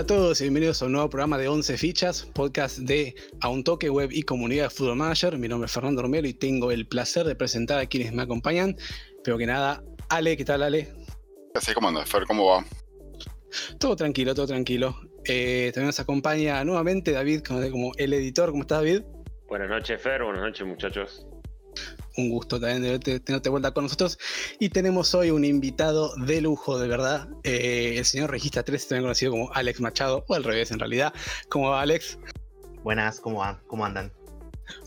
Hola a todos y bienvenidos a un nuevo programa de 11 fichas, podcast de A un Toque Web y Comunidad de Fútbol Manager. Mi nombre es Fernando Romero y tengo el placer de presentar a quienes me acompañan. Pero que nada, Ale, ¿qué tal Ale? Así ¿cómo andas, Fer? ¿Cómo va? Todo tranquilo, todo tranquilo. Eh, también nos acompaña nuevamente David como el editor. ¿Cómo estás, David? Buenas noches, Fer. Buenas noches, muchachos un gusto también de tenerte vuelta con nosotros. Y tenemos hoy un invitado de lujo, de verdad. Eh, el señor Regista 3, también conocido como Alex Machado, o al revés en realidad. ¿Cómo va, Alex? Buenas, ¿cómo, van? ¿Cómo andan?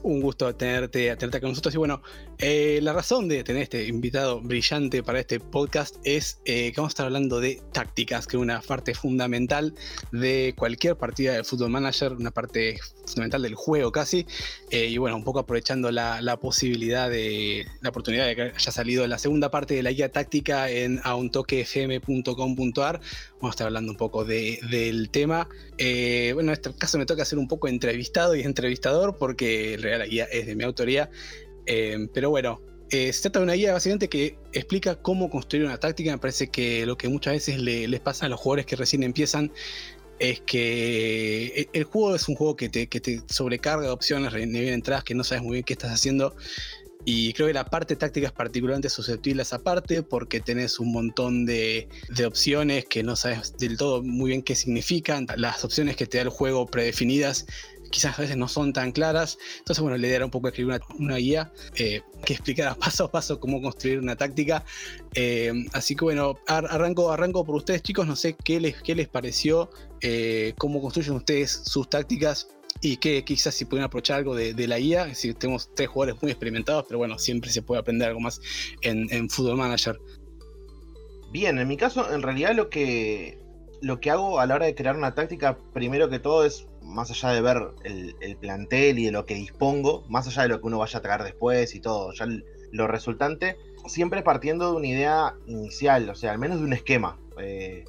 Un gusto tenerte, tenerte con nosotros. Y bueno, eh, la razón de tener este invitado brillante para este podcast es eh, que vamos a estar hablando de tácticas, que es una parte fundamental de cualquier partida de Football Manager, una parte fundamental del juego casi. Eh, y bueno, un poco aprovechando la, posibilidad de la oportunidad de que haya salido la segunda parte de la guía táctica en auntoquefm.com.ar. Vamos a estar hablando un poco del tema. bueno, en este caso me toca ser un poco entrevistado y entrevistador porque realidad la guía es de mi autoría. Eh, pero bueno, eh, se trata de una guía básicamente que explica cómo construir una táctica. Me parece que lo que muchas veces les pasa a los jugadores que recién empiezan es que eh, el juego es un juego que te, sobrecarga de opciones, ni bien entradas, que no sabes muy bien qué estás haciendo. Y creo que la parte táctica es particularmente susceptible a esa parte porque tenés un montón de, de, opciones que no sabes del todo muy bien qué significan. Las opciones que te da el juego predefinidas quizás a veces no son tan claras. Entonces, bueno, la idea un poco escribir una, guía eh, que explicara paso a paso cómo construir una táctica. Eh, así que bueno, arranco, arranco por ustedes, chicos. No sé qué les, qué les pareció, eh, cómo construyen ustedes sus tácticas y que quizás si pueden aprovechar algo de, la guía. Decir, tenemos tres jugadores muy experimentados, pero bueno, siempre se puede aprender algo más en, en Football Manager. Bien, en mi caso, en realidad lo que, lo que hago a la hora de crear una táctica, primero que todo es más allá de ver el, plantel y de lo que dispongo, más allá de lo que uno vaya a traer después y todo, ya lo resultante, siempre partiendo de una idea inicial, o sea, al menos de un esquema. Eh,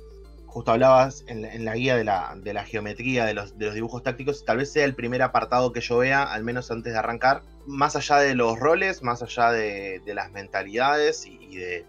justo hablabas en, la guía de la, geometría, de los, dibujos tácticos, tal vez sea el primer apartado que yo vea, al menos antes de arrancar, más allá de los roles, más allá de, las mentalidades y, de,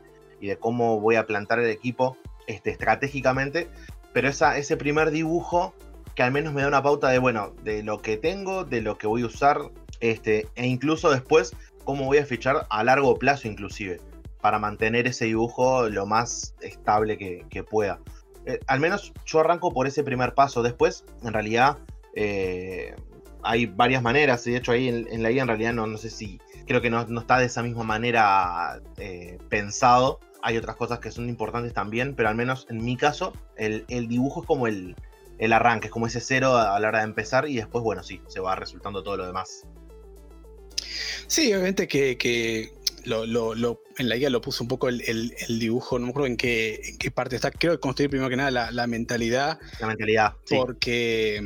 cómo voy a plantar el equipo este, estratégicamente, pero esa, ese primer dibujo que al menos me da una pauta de, bueno, de lo que tengo, de lo que voy a usar, este, e incluso después cómo voy a fichar a largo plazo inclusive, para mantener ese dibujo lo más estable que, pueda. Eh, al menos yo arranco por ese primer paso, después en realidad eh, hay varias maneras, de hecho ahí en, la guía en realidad no, no sé si, creo que no, está de esa misma manera eh, pensado, hay otras cosas que son importantes también, pero al menos en mi caso el, el dibujo es como el, el arranque, es como ese cero a la hora de empezar y después, bueno, sí, se va resultando todo lo demás. Sí, obviamente que, lo, en la guía lo puso un poco el, dibujo, no me acuerdo en qué, qué, parte está. Creo que construir primero que nada la, mentalidad. La mentalidad. Porque,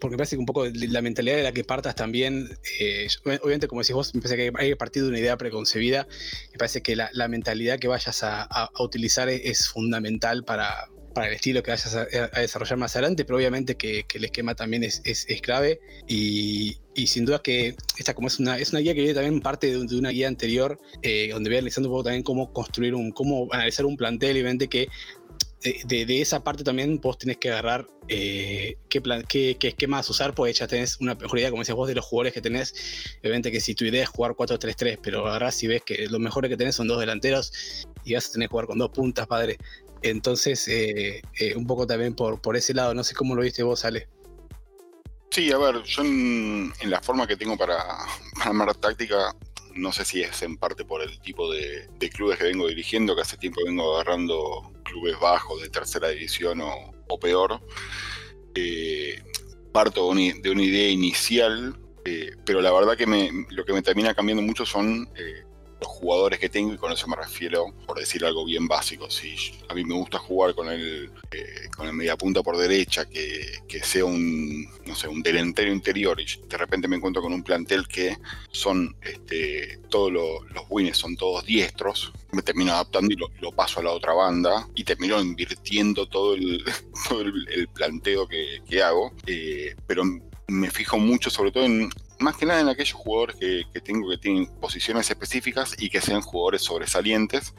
porque me parece que un poco la mentalidad de la que partas también, eh, obviamente como decís vos, me parece que hay que partir de una idea preconcebida. Me parece que la, mentalidad que vayas a, utilizar es fundamental para, para el estilo que vayas a, desarrollar más adelante, pero obviamente que, el esquema también es, es, clave y, sin duda que esta como es una, es una guía que viene también parte de, una guía anterior, eh, donde voy analizando un poco también cómo construir un, cómo analizar un plantel, y obviamente que de, esa parte también vos tenés que agarrar eh, qué, plan, qué, qué, esquemas usar, pues ya tenés una mejor idea, como decías vos, de los jugadores que tenés. Obviamente que si tu idea es jugar 4-3-3, pero agarrás y ves que los mejores que tenés son dos delanteros y vas a tener que jugar con dos puntas, padre. Entonces, eh, eh, un poco también por, por ese lado, no sé cómo lo viste vos, Ale. Sí, a ver, yo en, la forma que tengo para, armar táctica, no sé si es en parte por el tipo de, clubes que vengo dirigiendo, que hace tiempo vengo agarrando clubes bajos de tercera división o, peor. Eh, parto de una, idea inicial, pero la verdad que me, lo que me termina cambiando mucho son los jugadores que tengo y con eso me refiero, por decir algo bien básico, si a mí me gusta jugar con el, eh, con el mediapunta por derecha, que, sea un, no sé, un delantero interior y de repente me encuentro con un plantel que son este, todos los, los son todos diestros, me termino adaptando y lo, paso a la otra banda y termino invirtiendo todo el, el, planteo que, hago, eh, pero me fijo mucho sobre todo en más que nada en aquellos jugadores que, tengo que tienen posiciones específicas y que sean jugadores sobresalientes,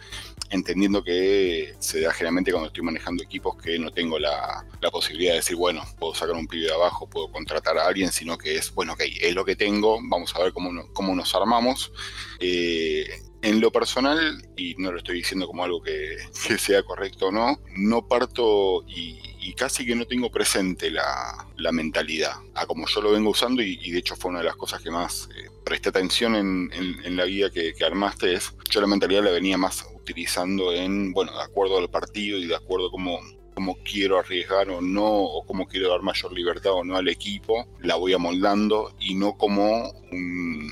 entendiendo que se da generalmente cuando estoy manejando equipos que no tengo la, posibilidad de decir, bueno, puedo sacar un pibe de abajo, puedo contratar a alguien, sino que es, bueno, ok, es lo que tengo, vamos a ver cómo, cómo nos armamos. Eh, en lo personal, y no lo estoy diciendo como algo que, sea correcto o no, no parto y, casi que no tengo presente la, mentalidad, a como yo lo vengo usando, y, de hecho fue una de las cosas que más eh, presté atención en, la guía que, que, armaste, es yo la mentalidad la venía más utilizando en, bueno, de acuerdo al partido y de acuerdo a cómo, cómo quiero arriesgar o no, o cómo quiero dar mayor libertad o no al equipo, la voy amoldando y no como, un,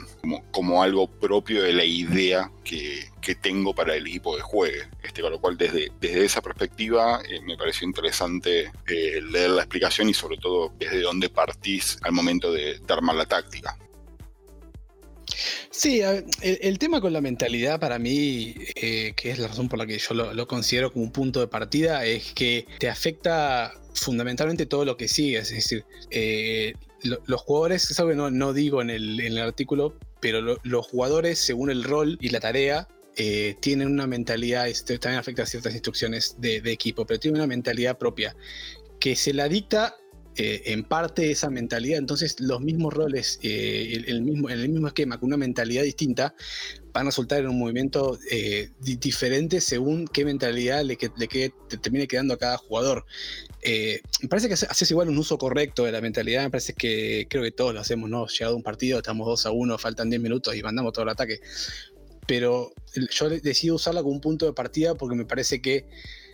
como, algo propio de la idea que, tengo para el equipo de juegue. Este, con lo cual, desde, desde esa perspectiva, eh, me pareció interesante eh, leer la explicación y sobre todo desde dónde partís al momento de, de armar la táctica. Sí, el, tema con la mentalidad para mí, eh, que es la razón por la que yo lo, considero como un punto de partida, es que te afecta fundamentalmente todo lo que sigues. Es decir, eh, los jugadores, es algo que no, digo en el, artículo, pero los jugadores, según el rol y la tarea, eh, tienen una mentalidad, este, también afecta a ciertas instrucciones de, de equipo, pero tienen una mentalidad propia que se la dicta eh, en parte esa mentalidad. Entonces, los mismos roles, eh, el, mismo, en el mismo esquema, con una mentalidad distinta, van a resultar en un movimiento eh, diferente según qué mentalidad le, le te termine quedando a cada jugador. me parece que haces igual un uso correcto de la mentalidad. Me parece que creo que todos lo hacemos, ¿no? Llegado un partido, estamos 2 a 1, faltan 10 minutos y mandamos todo el ataque. Pero yo decido usarla como un punto de partida porque me parece que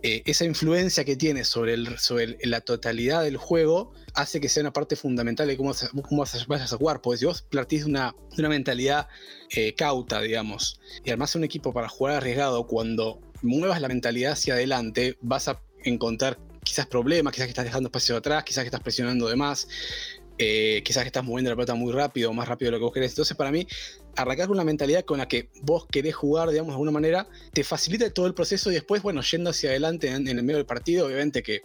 eh, esa influencia que tiene sobre, sobre la totalidad del juego hace que sea una parte fundamental de cómo, cómo vayas a jugar. Porque si vos partís de una, una mentalidad eh, cauta, digamos, y además un equipo para jugar arriesgado, cuando muevas la mentalidad hacia adelante, vas a encontrar quizás problemas, quizás que estás dejando espacio atrás, quizás que estás presionando de más. Eh, quizás que estás moviendo la pelota muy rápido, más rápido de lo que vos querés. Entonces, para mí, arrancar con una mentalidad con la que vos querés jugar, digamos, de alguna manera, te facilita todo el proceso y después, bueno, yendo hacia adelante en, el medio del partido, obviamente que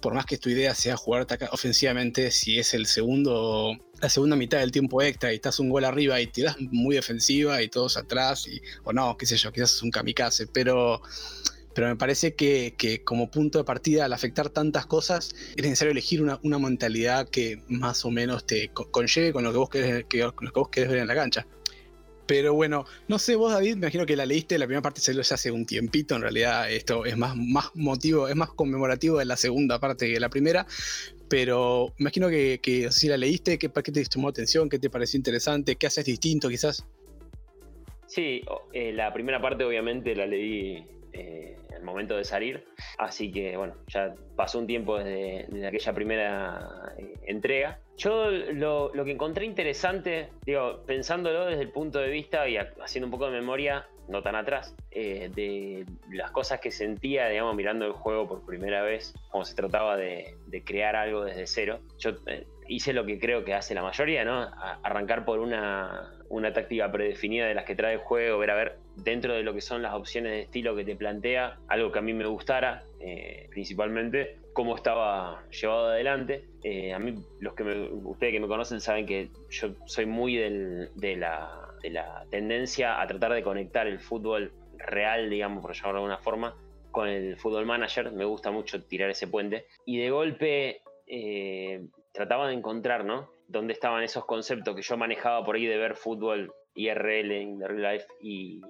por más que tu idea sea jugar ofensivamente, si es el segundo, la segunda mitad del tiempo extra y estás un gol arriba y tiras muy defensiva y todos atrás, y, o no, qué sé yo, quizás es un kamikaze, pero pero me parece que, como punto de partida, al afectar tantas cosas, es necesario elegir una, mentalidad que más o menos te conlleve con lo que vos querés, que, lo que vos querés ver en la cancha. Pero bueno, no sé, vos David, me imagino que la leíste, la primera parte salió ya hace un tiempito, en realidad esto es más, más motivo, es más conmemorativo de la segunda parte que la primera, pero me imagino que, si la leíste, ¿qué, ¿qué te llamó atención? ¿Qué te pareció interesante? ¿Qué haces distinto quizás? Sí, eh, la primera parte obviamente la leí eh, el momento de salir. Así que bueno, ya pasó un tiempo desde, aquella primera eh, entrega. Yo lo, que encontré interesante, digo, pensándolo desde el punto de vista y haciendo un poco de memoria, no tan atrás, eh, de las cosas que sentía, digamos, mirando el juego por primera vez, como se trataba de, crear algo desde cero. Yo eh, hice lo que creo que hace la mayoría, ¿no? arrancar por una, una táctica predefinida de las que trae el juego, ver a ver dentro de lo que son las opciones de estilo que te plantea, algo que a mí me gustara eh, principalmente, cómo estaba llevado adelante. Eh, a mí, los que ustedes que me conocen saben que yo soy muy de, la, de la tendencia a tratar de conectar el fútbol real, digamos, por llamarlo de alguna forma, con el fútbol manager. Me gusta mucho tirar ese puente. Y de golpe eh, trataba de encontrar, ¿no? Dónde estaban esos conceptos que yo manejaba por ahí de ver fútbol IRL en real life y,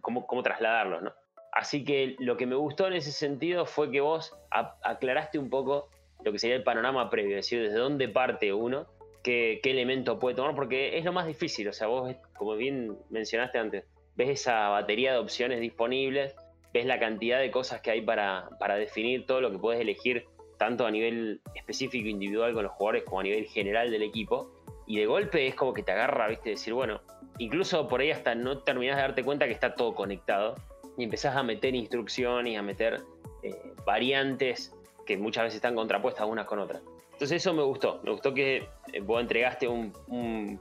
cómo, trasladarlos, ¿no? Así que lo que me gustó en ese sentido fue que vos aclaraste un poco lo que sería el panorama previo, es decir, desde dónde parte uno, qué, elemento puede tomar, porque es lo más difícil, o sea, vos, como bien mencionaste antes, ves esa batería de opciones disponibles, ves la cantidad de cosas que hay para, para definir todo lo que puedes elegir, tanto a nivel específico individual con los jugadores como a nivel general del equipo, y de golpe es como que te agarra, viste, decir, bueno, incluso por ahí hasta no terminás de darte cuenta que está todo conectado y empezás a meter instrucciones a meter eh, variantes que muchas veces están contrapuestas unas con otras. Entonces eso me gustó, me gustó que eh, vos entregaste un,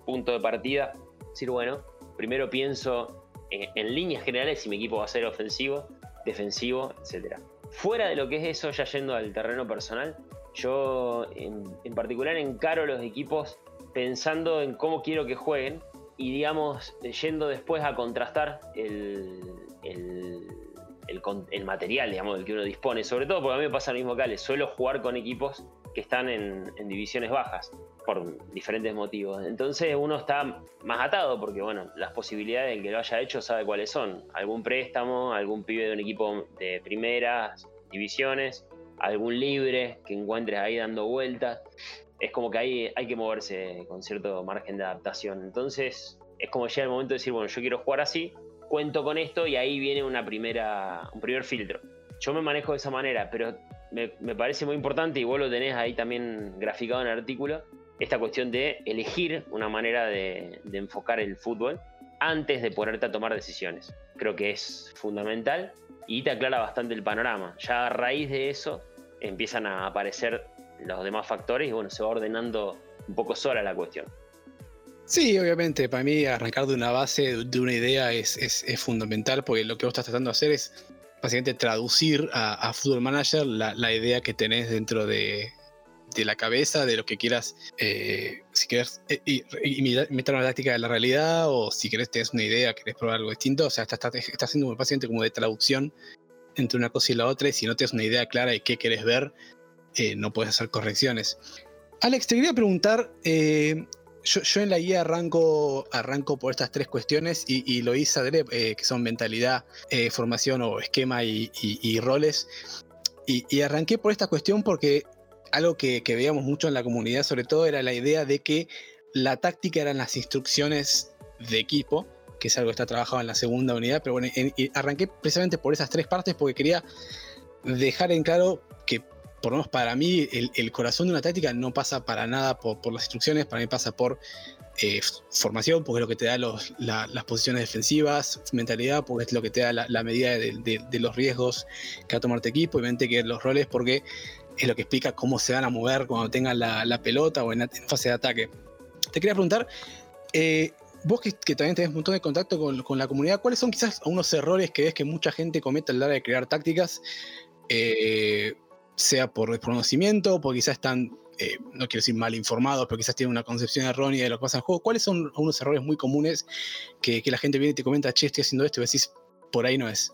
punto de partida, decir, bueno, primero pienso en, líneas generales si mi equipo va a ser ofensivo, defensivo, etc. Fuera de lo que es eso, ya yendo al terreno personal, yo en, en particular encaro los equipos pensando en cómo quiero que jueguen y digamos, yendo después a contrastar el, el, material, digamos, del que uno dispone, sobre todo porque a mí me pasa lo mismo que suelo jugar con equipos que están en, divisiones bajas por diferentes motivos. Entonces uno está más atado porque, bueno, las posibilidades del que lo haya hecho sabe cuáles son. Algún préstamo, algún pibe de un equipo de primeras divisiones, algún libre que encuentres ahí dando vueltas. Es como que ahí hay que moverse con cierto margen de adaptación. Entonces es como llega el momento de decir, bueno, yo quiero jugar así, cuento con esto y ahí viene una primera, un primer filtro. Yo me manejo de esa manera, pero me, parece muy importante, y vos lo tenés ahí también graficado en el artículo, esta cuestión de elegir una manera de, enfocar el fútbol antes de ponerte a tomar decisiones. Creo que es fundamental y te aclara bastante el panorama. Ya a raíz de eso empiezan a aparecer los demás factores y bueno, se va ordenando un poco sola la cuestión. Sí, obviamente, para mí arrancar de una base, de una idea es, es fundamental porque lo que vos estás tratando de hacer es básicamente traducir a, a Football Manager la, idea que tenés dentro de, la cabeza, de lo que quieras, eh, si quieres eh, imitar una táctica de la realidad o si querés tenés una idea, querés probar algo distinto, o sea, estás está, haciendo un paciente como de traducción entre una cosa y la otra y si no tienes una idea clara de qué querés ver, eh, no puedes hacer correcciones. Alex, te quería preguntar, yo, en la guía arranco, arranco por estas tres cuestiones y, lo hice eh, que son mentalidad, eh, formación o esquema y, roles. Y, arranqué por esta cuestión porque algo que, veíamos mucho en la comunidad sobre todo era la idea de que la táctica eran las instrucciones de equipo, que es algo que está trabajado en la segunda unidad, pero bueno, arranqué precisamente por esas tres partes porque quería dejar en claro que por lo menos para mí, el, corazón de una táctica no pasa para nada por, las instrucciones, para mí pasa por eh, formación, porque es lo que te da las posiciones defensivas, mentalidad, porque es lo que te da la, medida de, los riesgos que va a tomarte equipo, obviamente que los roles, porque es lo que explica cómo se van a mover cuando tengan la, pelota o en, fase de ataque. Te quería preguntar, eh, vos que, también tenés un montón de contacto con, con, la comunidad, ¿cuáles son quizás unos errores que ves que mucha gente comete a la hora de crear tácticas? Eh, sea por desconocimiento, porque quizás están, eh, no quiero decir mal informados, pero quizás tienen una concepción errónea de lo que pasa en el juego. ¿Cuáles son unos errores muy comunes que, la gente viene y te comenta, che, estoy haciendo esto y decís, por ahí no es?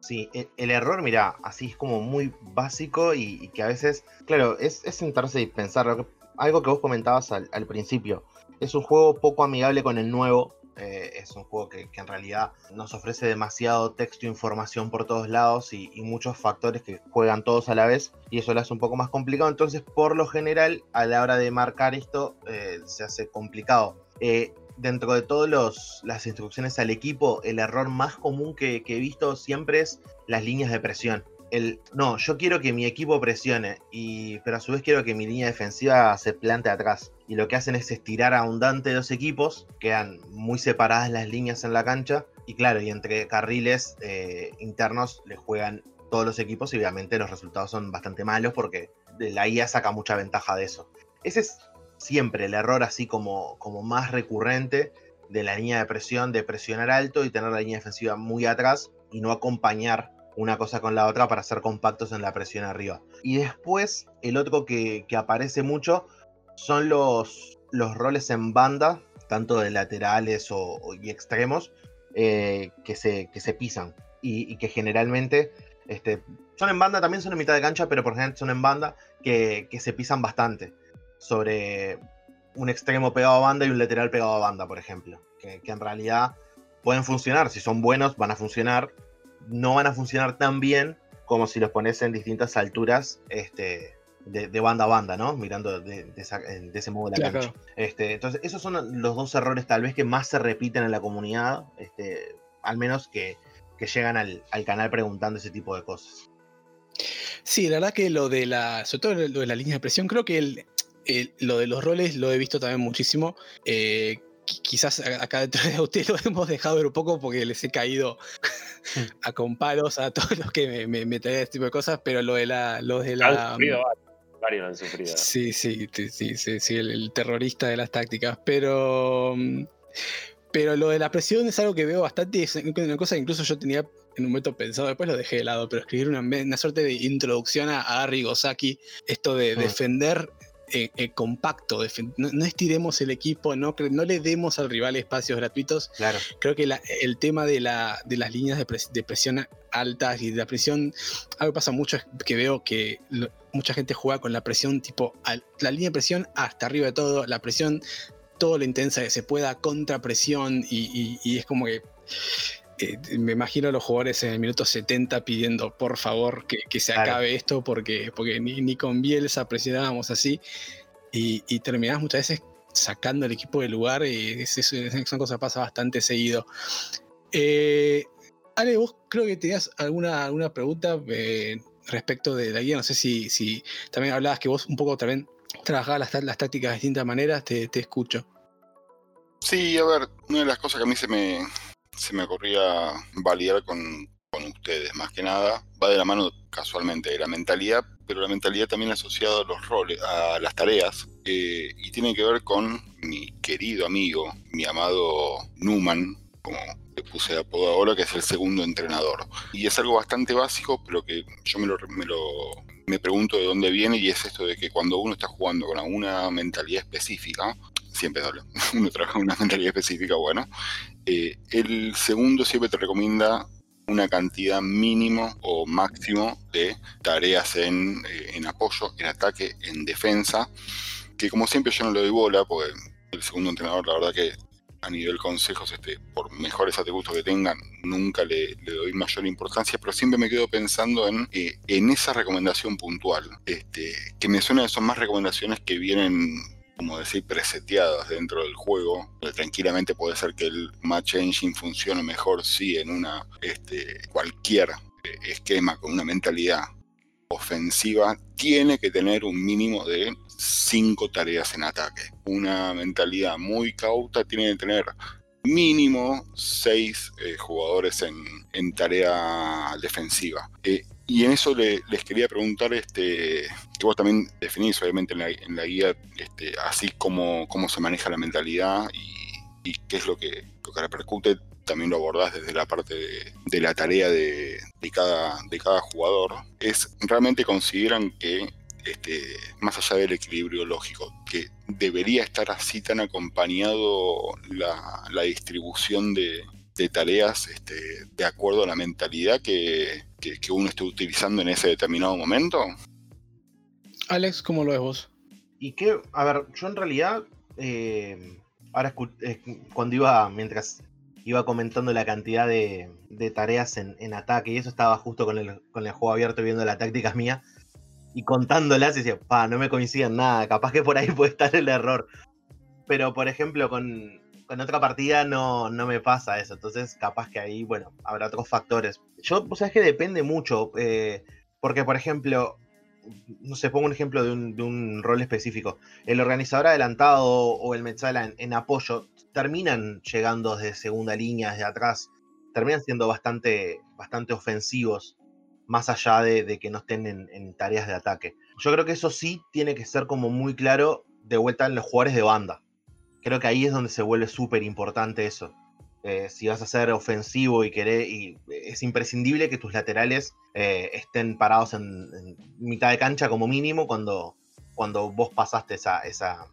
Sí, el, error, mira, así es como muy básico y, que a veces, claro, es, sentarse y pensar, algo que vos comentabas al principio, es un juego poco amigable con el nuevo, eh, es un juego que, en realidad nos ofrece demasiado texto e información por todos lados y, muchos factores que juegan todos a la vez y eso lo hace un poco más complicado. Entonces, por lo general, a la hora de marcar esto, eh, se hace complicado. Eh, dentro de todas las instrucciones al equipo, el error más común que, he visto siempre es las líneas de presión el no, yo quiero que mi equipo presione, y, pero a su vez quiero que mi línea defensiva se plante atrás. Y lo que hacen es estirar a un Dante dos equipos, quedan muy separadas las líneas en la cancha, y claro, y entre carriles eh, internos le juegan todos los equipos, y obviamente los resultados son bastante malos porque la IA saca mucha ventaja de eso. Ese es siempre el error así como, como más recurrente de la línea de presión, de presionar alto y tener la línea defensiva muy atrás y no acompañar una cosa con la otra para ser compactos en la presión arriba. Y después, el otro que, aparece mucho son los, los roles en banda, tanto de laterales o, y extremos, eh, que, se, que se pisan. Y, que generalmente este, son en banda, también son en mitad de cancha, pero por ejemplo son en banda que, se pisan bastante sobre un extremo pegado a banda y un lateral pegado a banda, por ejemplo, que, que en realidad pueden funcionar, si son buenos van a funcionar, no van a funcionar tan bien como si los pones en distintas alturas este, de, banda a banda, ¿no? Mirando de, ese modo la cancha. Este, entonces, esos son los dos errores tal vez que más se repiten en la comunidad, este, al menos que, llegan al, canal preguntando ese tipo de cosas. Sí, la verdad que lo de la, sobre todo lo de la línea de presión, creo que el, lo de los roles lo he visto también muchísimo. Eh, quizás acá dentro de ustedes lo hemos dejado ver un poco porque les he caído a comparos a todos los que me, me, traen este tipo de cosas, pero lo de la. Lo de la varios han sufrido. Sí, sí, sí, sí, sí, el, terrorista de las tácticas. Pero. Mm, pero lo de la presión es algo que veo bastante. Es una cosa que incluso yo tenía en un momento pensado, después lo dejé de lado, pero escribir una, una suerte de introducción a, a Gosaki, esto de mm. defender eh, eh, compacto, no, estiremos el equipo, no, no le demos al rival espacios gratuitos. Claro. Creo que el tema de, la, de las líneas de, presión altas y de la presión, algo que pasa mucho es que veo que mucha gente juega con la presión tipo, la línea de presión hasta arriba de todo, la presión todo lo intensa que se pueda, contra presión y, y es como que me imagino a los jugadores en el minuto 70 pidiendo por favor que, se acabe esto porque, porque ni, con Bielsa presionábamos así y, y terminás muchas veces sacando el equipo del lugar y es, son cosas que pasa bastante seguido. Eh, Ale, vos creo que tenías alguna, alguna pregunta eh, respecto de la guía, no sé si, si también hablabas que vos un poco también trabajabas las, las tácticas de distintas maneras, te, te escucho. Sí, a ver, una de las cosas que a mí se me, se me ocurría validar con, ustedes, más que nada, va de la mano casualmente de la mentalidad, pero la mentalidad también asociada a los roles, a las tareas, eh, y tiene que ver con mi querido amigo, mi amado Numan, como le puse de apodo ahora, que es el segundo entrenador. Y es algo bastante básico, pero que yo me lo, me lo me pregunto de dónde viene, y es esto de que cuando uno está jugando con una mentalidad específica, siempre doble, uno trabaja con una mentalidad específica, bueno, eh, el segundo siempre te recomienda una cantidad mínimo o máximo de tareas en, eh, en, apoyo, en ataque, en defensa, que como siempre yo no le doy bola, porque el segundo entrenador, la verdad que a nivel consejos, este, por mejores atributos que tengan, nunca le, doy mayor importancia, pero siempre me quedo pensando en, eh, en esa recomendación puntual, este, que me suena son más recomendaciones que vienen como decir, preseteadas dentro del juego. Tranquilamente puede ser que el Match Engine funcione mejor si en una este, cualquier eh, esquema con una mentalidad ofensiva tiene que tener un mínimo de cinco tareas en ataque. Una mentalidad muy cauta tiene que tener mínimo seis eh, jugadores en, tarea defensiva. Eh, y en eso les quería preguntar, este, que vos también definís obviamente en la, guía, este, así como cómo se maneja la mentalidad y, qué es lo que, lo que repercute, también lo abordás desde la parte de, la tarea de, cada, de cada jugador, es realmente consideran que este, más allá del equilibrio lógico, que debería estar así tan acompañado la distribución de, de tareas este, de acuerdo a la mentalidad que, uno esté utilizando en ese determinado momento? Alex, ¿cómo lo ves vos? Y que, a ver, yo en realidad, eh, ahora eh, cuando iba, mientras iba comentando la cantidad de, tareas en, ataque, y eso estaba justo con el, con el juego abierto viendo las tácticas mías, y contándolas y decía, pa, no me coinciden nada, capaz que por ahí puede estar el error. Pero, por ejemplo, con, con otra partida no, no me pasa eso. Entonces, capaz que ahí, bueno, habrá otros factores. Yo, sea, es que depende mucho. Eh, porque, por ejemplo, no sé, pongo un ejemplo de un, rol específico. El organizador adelantado o el Metzala en, apoyo terminan llegando desde segunda línea, desde atrás. Terminan siendo bastante, bastante ofensivos, más allá de, que no estén en, en, tareas de ataque. Yo creo que eso sí tiene que ser como muy claro de vuelta en los jugadores de banda creo que ahí es donde se vuelve súper importante eso. Eh, si vas a ser ofensivo y querés, y es imprescindible que tus laterales eh, estén parados en, mitad de cancha como mínimo cuando, cuando vos pasaste esa, esa,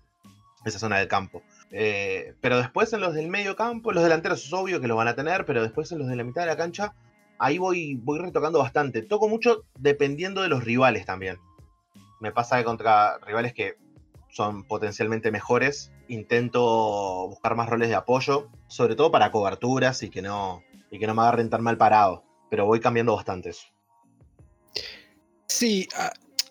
esa zona del campo. Eh, pero después en los del medio campo, los delanteros es obvio que lo van a tener, pero después en los de la mitad de la cancha, ahí voy, voy retocando bastante. Toco mucho dependiendo de los rivales también. Me pasa que contra rivales que son potencialmente mejores. Intento buscar más roles de apoyo, sobre todo para coberturas y que no, y que no me agarren tan mal parado. Pero voy cambiando bastante eso. Sí,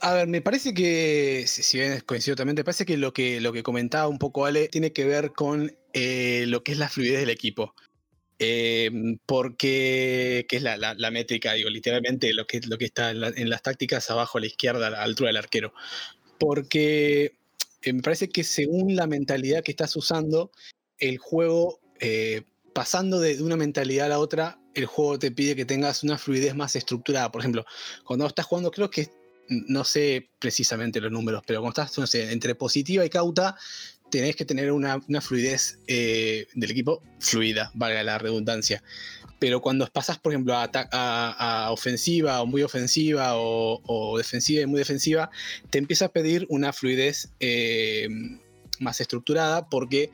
a, ver, me parece que, si bien coincido también, me parece que lo que, lo que comentaba un poco Ale tiene que ver con eh, lo que es la fluidez del equipo. Em, porque, que es la, la, métrica, digo, literalmente lo que, lo que está en, en, las tácticas abajo a la izquierda, a la altura del arquero. Porque me parece que según la mentalidad que estás usando, el juego, eh, pasando de, una mentalidad a la otra, el juego te pide que tengas una fluidez más estructurada. Por ejemplo, cuando estás jugando, creo que no sé precisamente los números, pero cuando estás entre positiva y cauta, tenés que tener una, fluidez eh, del equipo fluida, valga la redundancia. Pero cuando pasas, por ejemplo, a, ofensiva o muy ofensiva o, defensiva y muy defensiva, te empieza a pedir una fluidez eh, más estructurada porque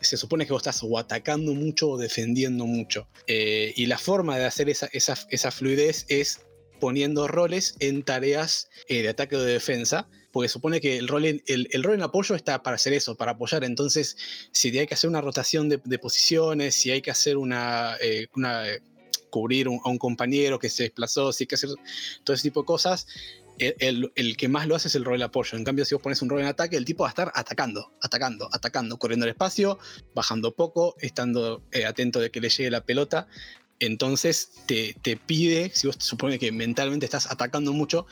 se supone que vos estás o atacando mucho o defendiendo mucho. Eh, y la forma de hacer esa, esa, fluidez es poniendo roles en tareas eh, de ataque o de defensa, porque supone que el rol, en, el, rol en apoyo está para hacer eso, para apoyar. Entonces, si hay que hacer una rotación de, posiciones, si hay que hacer una, eh, cubrir a un compañero que se desplazó, si hay que hacer todo ese tipo de cosas, el, que más lo hace es el rol de apoyo. En cambio, si vos pones un rol en ataque, el tipo va a estar atacando, atacando, atacando, corriendo el espacio, bajando poco, estando eh, atento de que le llegue la pelota. Entonces te, pide, si vos te supone que mentalmente estás atacando mucho,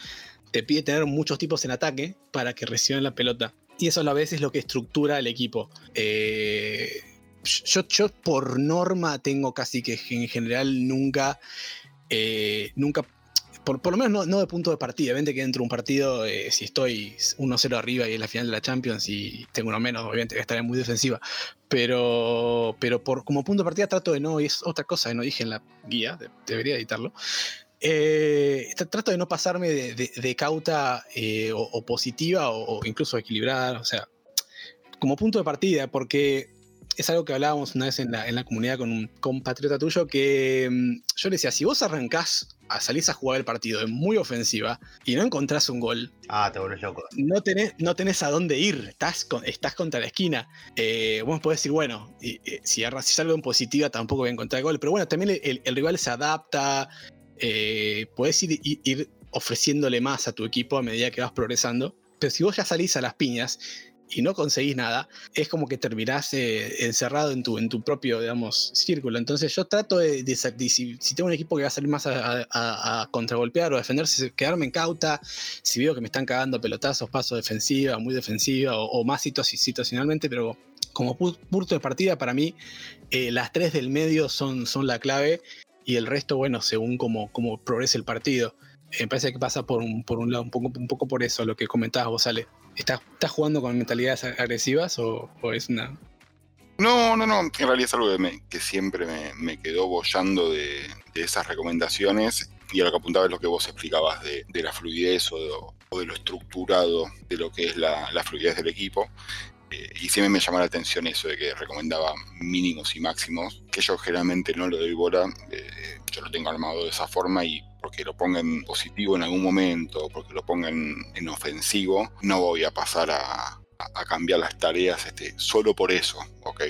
te pide tener muchos tipos en ataque para que reciban la pelota. Y eso a la vez es lo que estructura el equipo. Eh, yo, yo, por norma tengo casi que en general nunca, eh, nunca por, lo menos no, de punto de partida. Obviamente que dentro de un partido, eh, si estoy 1-0 arriba y es la final de la Champions y tengo uno menos, obviamente estaré muy defensiva. Pero, pero por, como punto de partida trato de no, y es otra cosa que no dije en la guía, debería editarlo. Eh, trato de no pasarme de, cauta eh, o, positiva o, o, incluso equilibrada, o sea, como punto de partida, porque es algo que hablábamos una vez en la, en la comunidad con un compatriota tuyo, que mm, yo le decía, si vos arrancás a salís a jugar el partido de muy ofensiva y no encontrás un gol. Ah, te vuelves loco. No tenés, no tenés a dónde ir, estás, estás contra la esquina. Eh, vos podés decir, bueno, y, si, salgo en positiva tampoco voy a encontrar gol, pero bueno, también el, rival se adapta, eh, podés ir, ir ofreciéndole más a tu equipo a medida que vas progresando. Pero si vos ya salís a las piñas y no conseguís nada, es como que terminás eh, encerrado en tu, en tu propio, digamos, círculo. Entonces yo trato de, si, tengo un equipo que va a salir más a, contragolpear o a defenderse, quedarme en cauta, si veo que me están cagando pelotazos, paso defensiva, muy defensiva o, más situacionalmente, pero como punto de partida para mí, eh, las tres del medio son, son la clave y el resto, bueno, según cómo, cómo progrese el partido. Me parece que pasa por un, por un lado, un poco, un poco por eso, lo que comentabas vos, Ale. ¿Estás, jugando con mentalidades agresivas o, es una.? No, no, no. En realidad es algo que, siempre me, quedó bollando de, esas recomendaciones. Y a lo que apuntaba es lo que vos explicabas de, la fluidez o de, lo estructurado de lo que es la, fluidez del equipo. Y siempre me llamó la atención eso de que recomendaba mínimos y máximos, que yo generalmente no lo doy bola. Eh, yo lo tengo armado de esa forma y porque lo ponga en positivo en algún momento, porque lo ponga en, ofensivo, no voy a pasar a, cambiar las tareas este, solo por eso, ¿ok?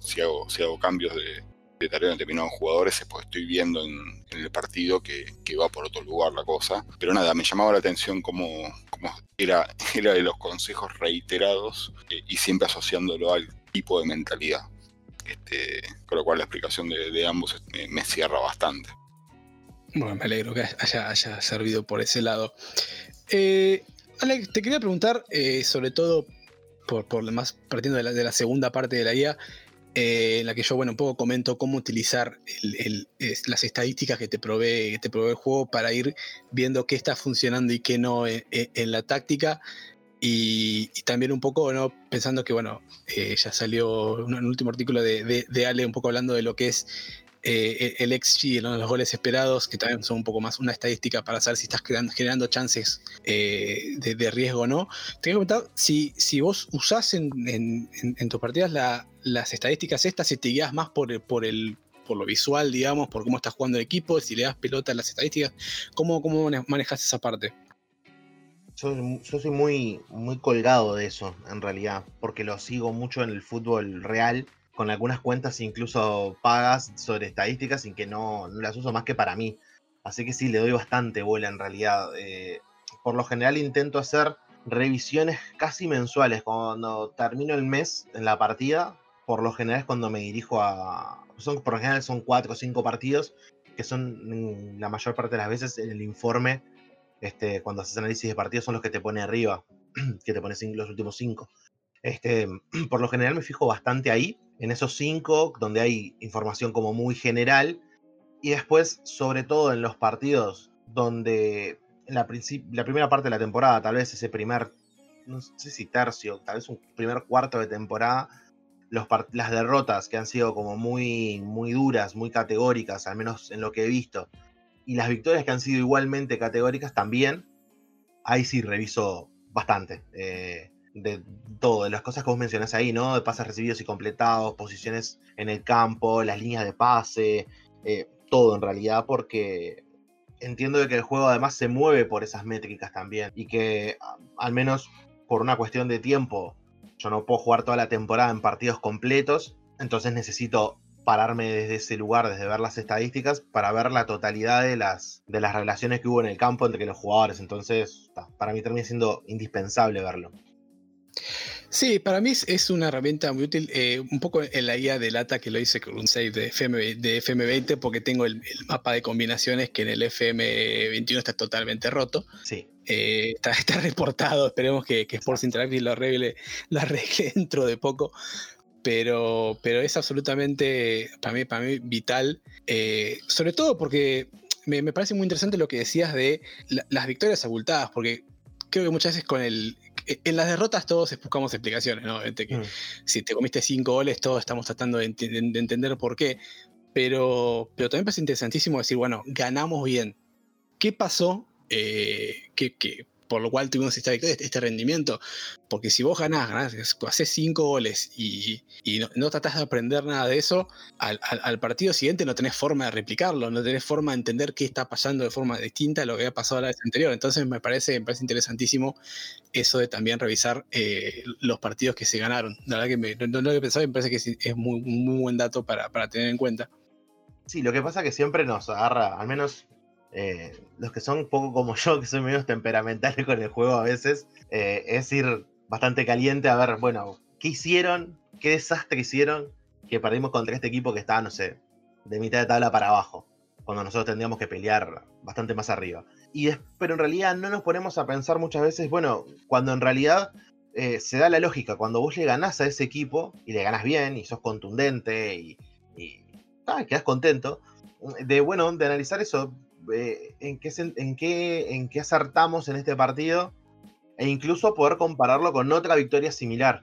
Si hago, si hago cambios de, de tarea determinados jugadores es porque estoy viendo en, el partido que, va por otro lugar la cosa. Pero nada, me llamaba la atención como era, de los consejos reiterados eh, y siempre asociándolo al tipo de mentalidad. Este, con lo cual la explicación de, ambos me cierra bastante. Bueno, me alegro que haya, servido por ese lado. Eh, Alex, te quería preguntar, eh, sobre todo por, por más partiendo de la, segunda parte de la guía, eh, en la que yo, bueno, un poco comento cómo utilizar las estadísticas que te, provee, te provee el juego para ir viendo qué está funcionando y qué no en, la táctica. Y, también un poco, ¿no? Pensando que, bueno, ya salió un, último artículo de, de, Ale un poco hablando de lo que es eh, el XG, los goles esperados, que también son un poco más una estadística para saber si estás generando, chances eh, de, riesgo o no. Te quiero preguntar si, si vos usás en, tus partidas las estadísticas estas, si te guías más por, por, el, por lo visual, digamos, por cómo estás jugando el equipo, si le das pelota a las estadísticas, ¿cómo, cómo manejas esa parte? Yo, yo, soy muy, muy colgado de eso, en realidad, porque lo sigo mucho en el fútbol real con algunas cuentas incluso pagas sobre estadísticas sin que no, las uso más que para mí. Así que sí, le doy bastante bola en realidad. Eh, por lo general intento hacer revisiones casi mensuales. Cuando termino el mes en la partida, por lo general es cuando me dirijo a... Son, por lo general son cuatro o cinco partidos, que son la mayor parte de las veces en el informe, este, cuando haces análisis de partidos, son los que te pone arriba, que te pone los últimos cinco. Este, por lo general me fijo bastante ahí, en esos cinco, donde hay información como muy general, y después, sobre todo en los partidos donde la, primera parte de la temporada, tal vez ese primer no sé si tercio, tal vez un primer cuarto de temporada, las derrotas que han sido como muy, muy duras, muy categóricas, al menos en lo que he visto, y las victorias que han sido igualmente categóricas también, ahí sí reviso bastante. Eh, de todo, de las cosas que vos mencionás ahí, ¿no? De pases recibidos y completados, posiciones en el campo, las líneas de pase, eh, todo en realidad, porque entiendo de que el juego además se mueve por esas métricas también y que al menos por una cuestión de tiempo yo no puedo jugar toda la temporada en partidos completos, entonces necesito pararme desde ese lugar, desde ver las estadísticas, para ver la totalidad de las, de las relaciones que hubo en el campo entre los jugadores. Entonces, para mí termina siendo indispensable verlo. Sí, para mí es una herramienta muy útil. Eh, un poco en la guía de Lata que lo hice con un save de, FM, de FM20 porque tengo el, mapa de combinaciones que en el FM21 está totalmente roto. Sí. Eh, está, reportado, esperemos que, que Sports Interactive lo arregle, lo arregle dentro de poco. Pero, pero es absolutamente para mí, para mí vital, eh, sobre todo porque me, parece muy interesante lo que decías de las victorias abultadas, porque creo que muchas veces con el, en las derrotas todos buscamos explicaciones, ¿no? que mm. Si te comiste cinco goles, todos estamos tratando de, entender por qué. Pero, pero también parece interesantísimo decir, bueno, ganamos bien. ¿Qué pasó? Eh, ¿qué, qué, por lo cual tuvimos esta este rendimiento. Porque si vos ganás, ganás haces cinco goles y, no, tratás de aprender nada de eso, al, partido siguiente no tenés forma de replicarlo, no tenés forma de entender qué está pasando de forma distinta a lo que había pasado la vez anterior. Entonces me parece, me parece interesantísimo eso de también revisar eh, los partidos que se ganaron. La verdad que me, no, lo he pensado y me parece que es muy, muy buen dato para, para tener en cuenta. Sí, lo que pasa es que siempre nos agarra, al menos eh, los que son un poco como yo, que soy menos temperamentales con el juego a veces, eh, es ir bastante caliente a ver, bueno, ¿qué hicieron? ¿Qué desastre hicieron? Que perdimos contra este equipo que estaba, no sé, de mitad de tabla para abajo, cuando nosotros tendríamos que pelear bastante más arriba. Y pero en realidad no nos ponemos a pensar muchas veces, bueno, cuando en realidad eh, se da la lógica, cuando vos le ganás a ese equipo y le ganás bien y sos contundente y, y ah, quedás contento, de bueno, de analizar eso, eh, en, qué, en, qué, en qué acertamos en este partido e incluso poder compararlo con otra victoria similar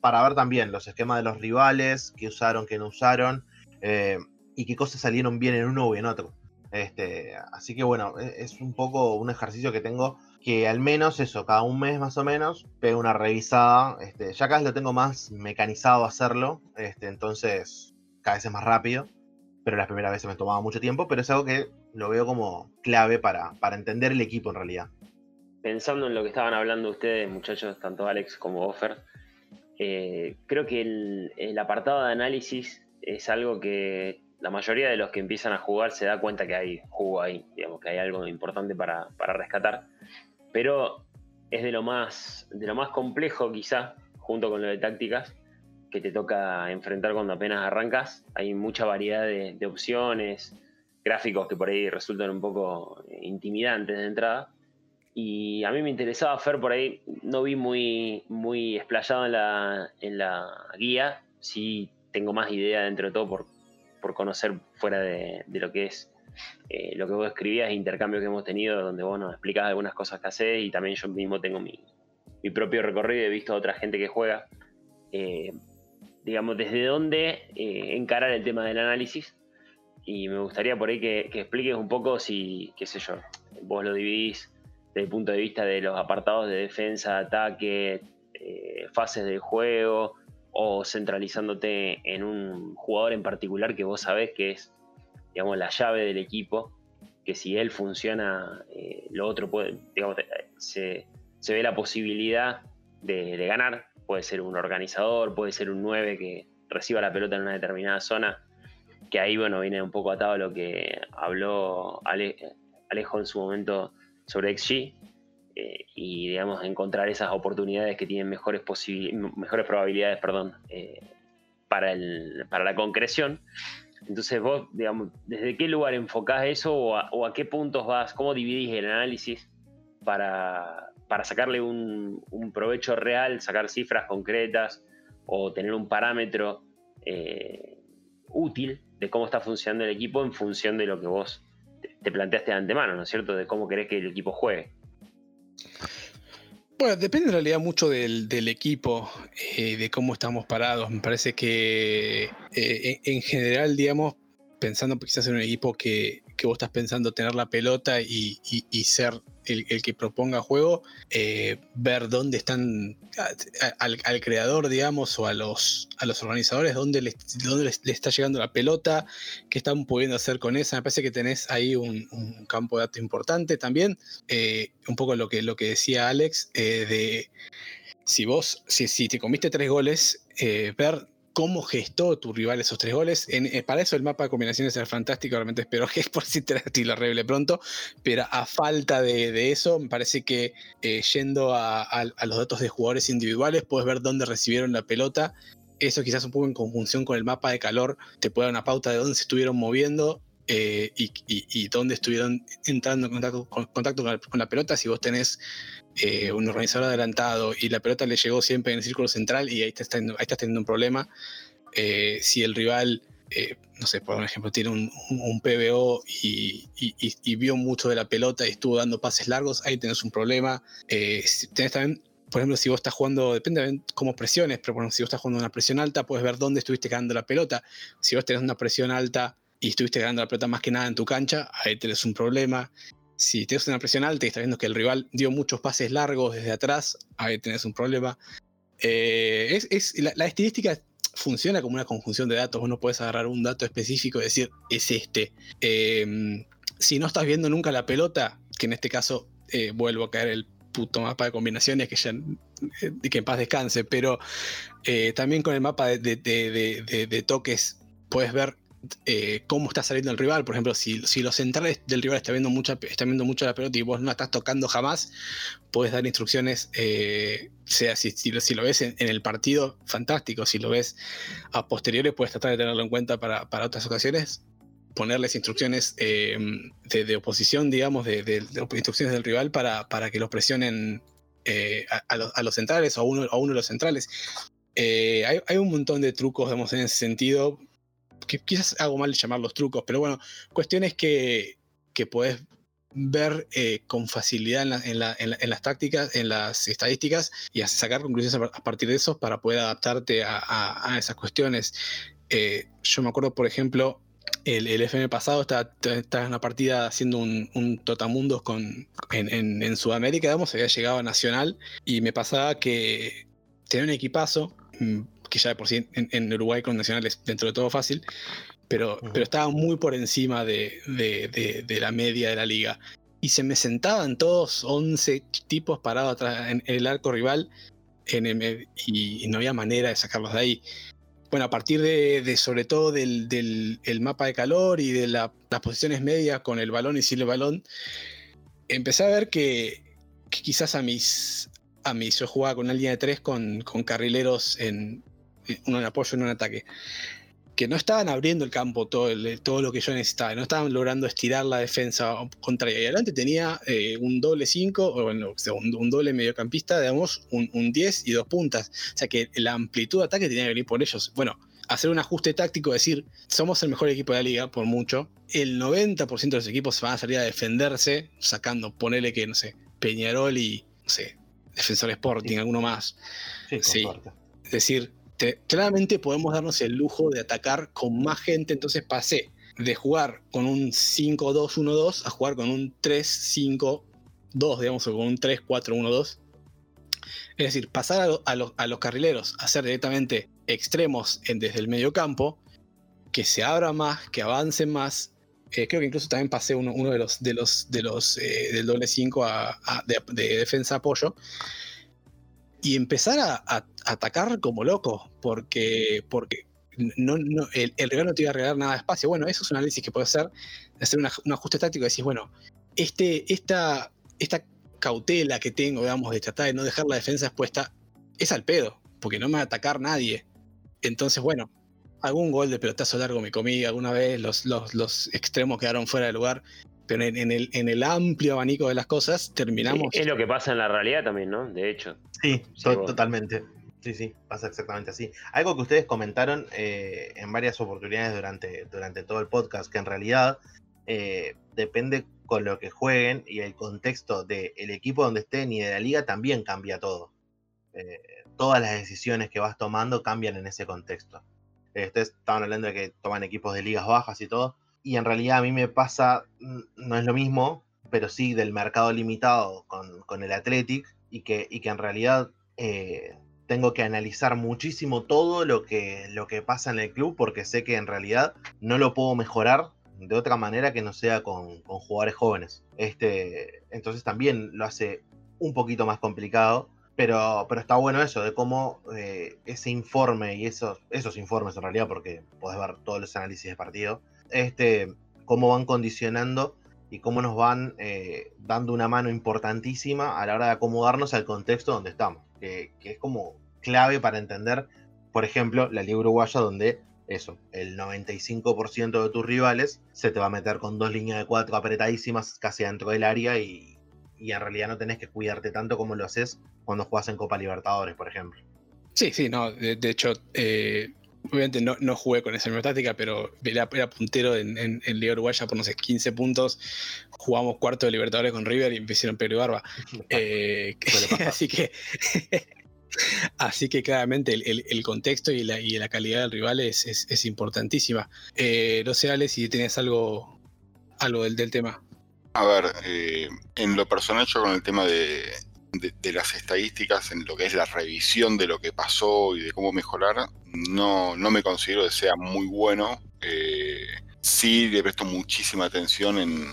para ver también los esquemas de los rivales, qué usaron, qué no usaron eh, y qué cosas salieron bien en uno o en otro. Este, así que bueno, e, es un poco un ejercicio que tengo que al menos eso, cada un mes más o menos, pego una revisada. Este, ya cada vez lo tengo más mecanizado hacerlo, este, entonces cada vez es más rápido pero las primeras veces me tomaba mucho tiempo, pero es algo que lo veo como clave para, para entender el equipo en realidad. Pensando en lo que estaban hablando ustedes, muchachos, tanto Alex como Offer, eh, creo que el, apartado de análisis es algo que la mayoría de los que empiezan a jugar se da cuenta que hay jugo ahí, digamos que hay algo importante para, para rescatar, pero es de lo más, de lo más complejo quizá, junto con lo de tácticas, que te toca enfrentar cuando apenas arrancas. Hay mucha variedad de, opciones, gráficos que por ahí resultan un poco intimidantes de entrada. Y a mí me interesaba Fer por ahí, no vi muy, muy explayado en la, en la guía, sí tengo más idea dentro de todo por, por conocer fuera de, lo que es eh, lo que vos escribías, intercambios que hemos tenido, donde vos nos explicás algunas cosas que hacés y también yo mismo tengo mi, mi propio recorrido he visto a otra gente que juega. Eh, digamos, desde dónde eh, encarar el tema del análisis. Y me gustaría por ahí que, expliques un poco si, qué sé yo, vos lo dividís desde el punto de vista de los apartados de defensa, ataque, eh, fases del juego, o centralizándote en un jugador en particular que vos sabés que es, digamos, la llave del equipo, que si él funciona, eh, lo otro puede, digamos, se, ve la posibilidad de ganar puede ser un organizador, puede ser un 9 que reciba la pelota en una determinada zona, que ahí bueno, viene un poco atado a lo que habló Alejo en su momento sobre XG, eh, y digamos encontrar esas oportunidades que tienen mejores, mejores probabilidades perdón, eh, para, el, para la concreción. Entonces vos, digamos, ¿desde qué lugar enfocás eso o a qué puntos vas? ¿Cómo dividís el análisis para, para sacarle un, provecho real, sacar cifras concretas o tener un parámetro eh, útil de cómo está funcionando el equipo en función de lo que vos te planteaste de antemano, ¿no es cierto? De cómo querés que el equipo juegue. Bueno, depende en realidad mucho del, equipo, eh, de cómo estamos parados. Me parece que eh, en, general, digamos, pensando quizás en un equipo que, que vos estás pensando tener la pelota y, ser el, que proponga juego, eh, ver dónde están al, creador, digamos, o a los, a los organizadores, dónde, les, dónde le está llegando la pelota, qué están pudiendo hacer con esa. Me parece que tenés ahí un, campo de datos importante también. Eh, un poco lo que, lo que decía Alex, eh, de si vos, si, si, te comiste tres goles, ver cómo gestó tu rival esos tres goles. Eh, para eso el mapa de combinaciones era fantástico, realmente espero que por si te lo arregle pronto, pero a falta de, eso, me parece que eh, yendo a, los datos de jugadores individuales, puedes ver dónde recibieron la pelota. Eso quizás un poco en conjunción con el mapa de calor te puede dar una pauta de dónde se estuvieron moviendo eh, y, dónde estuvieron entrando en contacto, con, la, con, la, pelota. Si vos tenés eh, un organizador adelantado y la pelota le llegó siempre en el círculo central y ahí, estás teniendo un problema. Eh, si el rival, no sé, por ejemplo, tiene un, PBO y, vio mucho de la pelota y estuvo dando pases largos, ahí tenés un problema. Tenés también, por ejemplo, si vos estás jugando, depende de cómo presiones, pero si vos estás jugando una presión alta, puedes ver dónde estuviste ganando la pelota. Si vos tenés una presión alta y estuviste ganando la pelota más que nada en tu cancha, ahí tenés un problema si tienes una presión alta y estás viendo que el rival dio muchos pases largos desde atrás, ahí tenés un problema. Eh, es, la, estadística funciona como una conjunción de datos. Uno puedes agarrar un dato específico y decir, es este. Em, si no estás viendo nunca la pelota, que en este caso eh, vuelvo a caer el puto mapa de combinaciones que ya eh, que en paz descanse, pero también con el mapa de toques puedes ver eh, cómo está saliendo el rival. Por ejemplo, si, los centrales del rival están viendo, mucha, viendo mucho la pelota y vos no la estás tocando jamás, puedes dar instrucciones, eh, sea si, si, lo ves en, el partido, fantástico. Si lo ves a posteriores, puedes tratar de tenerlo en cuenta para, otras ocasiones. Ponerles instrucciones eh, de, oposición, digamos, de, instrucciones del rival para, para que los presionen a, los, centrales o a uno, a uno de los centrales. hay, hay, un montón de trucos, digamos, en ese sentido que quizás hago mal llamar los trucos, pero bueno, cuestiones que, que puedes ver eh, con facilidad en, las tácticas, en las estadísticas y sacar conclusiones a, partir de eso para poder adaptarte a, esas cuestiones. Eh, yo me acuerdo, por ejemplo, el, el FM pasado estaba, en una partida haciendo un, un totamundos con, en, Sudamérica, digamos, había llegado a Nacional y me pasaba que tenía un equipazo, mm, que ya de por sí en, Uruguay con Nacional es dentro de todo fácil, pero, pero estaba muy por encima de, de, la media de la liga. Y se me sentaban todos 11 tipos parados atrás en el arco rival en y, no había manera de sacarlos de ahí. Bueno, a partir de, sobre todo del, del el mapa de calor y de las posiciones medias con el balón y sin el balón, empecé a ver que, que quizás a mis, a mí yo jugaba con una línea de tres con, con carrileros en, uno en apoyo, en un ataque, que no estaban abriendo el campo todo, todo lo que yo necesitaba, no estaban logrando estirar la defensa contraria. Y adelante tenía eh, un doble 5, o bueno, un, doble mediocampista, digamos, un 10 y dos puntas. O sea que la amplitud de ataque tenía que venir por ellos. Bueno, hacer un ajuste táctico, decir, somos el mejor equipo de la liga, por mucho. El 90% de los equipos van a salir a defenderse, sacando, ponele que, no sé, Peñarol y, no sé, Defensor Sporting, alguno más. Sí, sí. Es claramente podemos darnos el lujo de atacar con más gente, entonces pasé de jugar con un 5-2-1-2 a jugar con un 3-5-2, digamos, o con un 3-4-1-2. Es decir, pasar a, los carrileros a ser directamente extremos desde el medio campo, que se abra más, que avancen más. Eh, creo que incluso también pasé uno, de los eh, del doble 5 de, de defensa apoyo y empezar a, atacar como loco, porque, porque no, el, el, rival no te iba a regalar nada de espacio. Bueno, eso es un análisis que puede hacer, hacer un ajuste táctico y decís, bueno, este, esta, esta cautela que tengo, digamos, de tratar de no dejar la defensa expuesta, es al pedo, porque no me va a atacar nadie. Entonces, bueno, algún gol de pelotazo largo me comí alguna vez, los, los, los extremos quedaron fuera de lugar pero en, el, en el amplio abanico de las cosas terminamos. es lo que pasa en la realidad también, ¿no? De hecho. Sí, totalmente. Sí, sí, pasa exactamente así. Algo que ustedes comentaron eh, en varias oportunidades durante, durante todo el podcast, que en realidad eh, depende con lo que jueguen y el contexto del equipo donde estén y de la liga también cambia todo. Eh, todas las decisiones que vas tomando cambian en ese contexto. Eh, ustedes estaban hablando de que toman equipos de ligas bajas y todo, y en realidad a mí me pasa, no es lo mismo, pero sí del mercado limitado con, el Athletic, y que, y que en realidad eh, tengo que analizar muchísimo todo lo que, lo que pasa en el club, porque sé que en realidad no lo puedo mejorar de otra manera que no sea con, jugadores jóvenes. Este, entonces también lo hace un poquito más complicado. Pero, pero está bueno eso, de cómo eh, ese informe y esos, esos informes en realidad, porque podés ver todos los análisis de partido, este, cómo van condicionando y cómo nos van eh, dando una mano importantísima a la hora de acomodarnos al contexto donde estamos, que, que es como clave para entender, por ejemplo, la Liga Uruguaya, donde eso, el 95% de tus rivales se te va a meter con dos líneas de cuatro apretadísimas casi dentro del área y, en realidad no tenés que cuidarte tanto como lo haces cuando juegas en Copa Libertadores, por ejemplo. Sí, sí, no, de, hecho, eh, obviamente no, no, jugué con esa misma táctica, pero era, puntero en, en, Liga Uruguaya por no sé, 15 puntos. Jugamos cuarto de Libertadores con River y me hicieron Pedro y Barba. Eh, así que Así que claramente el, contexto y la, calidad del rival es, importantísima. Eh, no sé, Ale, si tienes algo, algo del, tema. A ver, eh, en lo personal yo con el tema de, las estadísticas, en lo que es la revisión de lo que pasó y de cómo mejorar, no, no me considero que sea muy bueno. Eh, sí le presto muchísima atención en,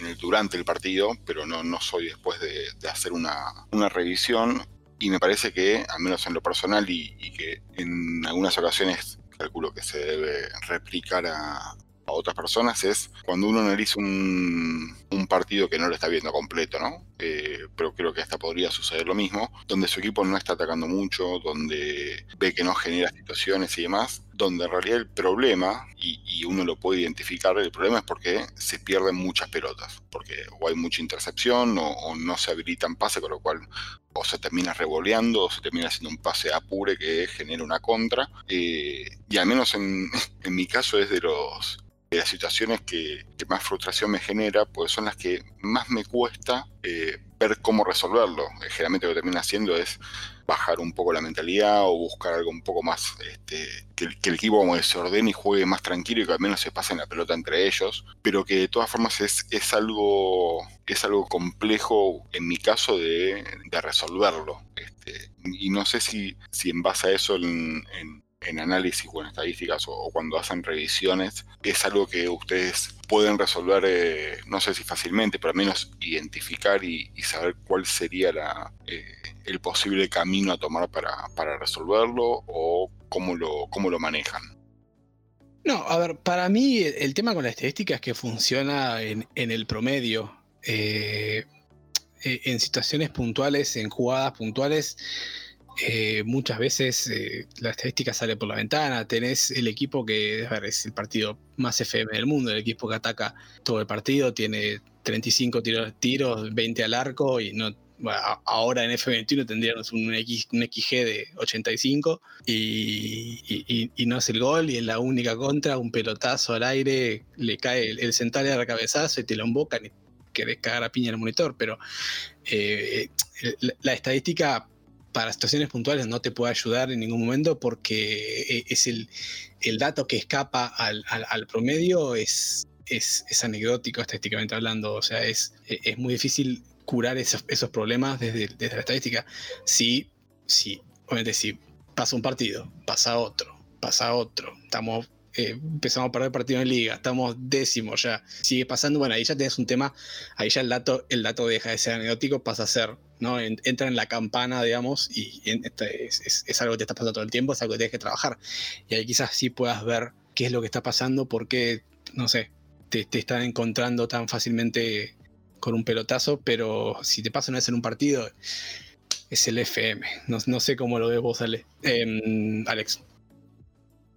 el, durante el partido, pero no, no soy después de, hacer una, una revisión y me parece que, al menos en lo personal y, que en algunas ocasiones calculo que se debe replicar a, otras personas, es cuando uno analiza un, partido que no lo está viendo completo, ¿no? Eh, pero creo que hasta podría suceder lo mismo, donde su equipo no está atacando mucho, donde ve que no genera situaciones y demás, donde en realidad el problema, y, uno lo puede identificar, el problema es porque se pierden muchas pelotas, porque o hay mucha intercepción o, no se habilitan pases, con lo cual o se termina revoleando o se termina haciendo un pase apure que genera una contra. Eh, y al menos en, en mi caso es de los las situaciones que, más frustración me genera, pues son las que más me cuesta eh, ver cómo resolverlo. Eh, generalmente lo que termina haciendo es bajar un poco la mentalidad o buscar algo un poco más, este, que, el equipo como se ordene y juegue más tranquilo y que al menos se pasen la pelota entre ellos, pero que de todas formas es, es, algo, es algo complejo en mi caso de, resolverlo. Este, y no sé si, si en base a eso en en análisis o en estadísticas o, cuando hacen revisiones, es algo que ustedes pueden resolver, eh, no sé si fácilmente, pero al menos identificar y, saber cuál sería eh, el posible camino a tomar para, resolverlo o cómo lo, cómo lo manejan. No, a ver, para mí el tema con la estadística es que funciona en, el promedio. Eh, en situaciones puntuales, en jugadas puntuales, eh, muchas veces eh, la estadística sale por la ventana. Tenés el equipo que es el partido más FM del mundo, el equipo que ataca todo el partido, tiene 35 tiros, tiros 20 al arco y no. ahora en F21 tendríamos un, XG de 85 y, no es el gol y en la única contra, un pelotazo al aire, le cae el, central de la cabezazo y te lo embocan y querés cagar a piña en el monitor, pero eh, la estadística para situaciones puntuales no te puede ayudar en ningún momento porque eh, es el, dato que escapa al, promedio es, es, anecdótico estadísticamente hablando, o sea, es, es muy difícil curar esos, problemas desde, desde, la estadística. Si, si, obviamente, si pasa un partido, pasa otro, pasa otro, estamos eh, empezamos a perder partido en liga, estamos décimos ya, sigue pasando, bueno, ahí ya tienes un tema, ahí ya el dato, el dato deja de ser anecdótico, pasa a ser, ¿no? entra en la campana, digamos, y este es, algo que te está pasando todo el tiempo, es algo que tienes que trabajar. Y ahí quizás sí puedas ver qué es lo que está pasando, por qué, no sé, te, están encontrando tan fácilmente con un pelotazo, pero si te pasa una vez en un partido, es el FM. No, sé cómo lo ves vos. Em, Alex.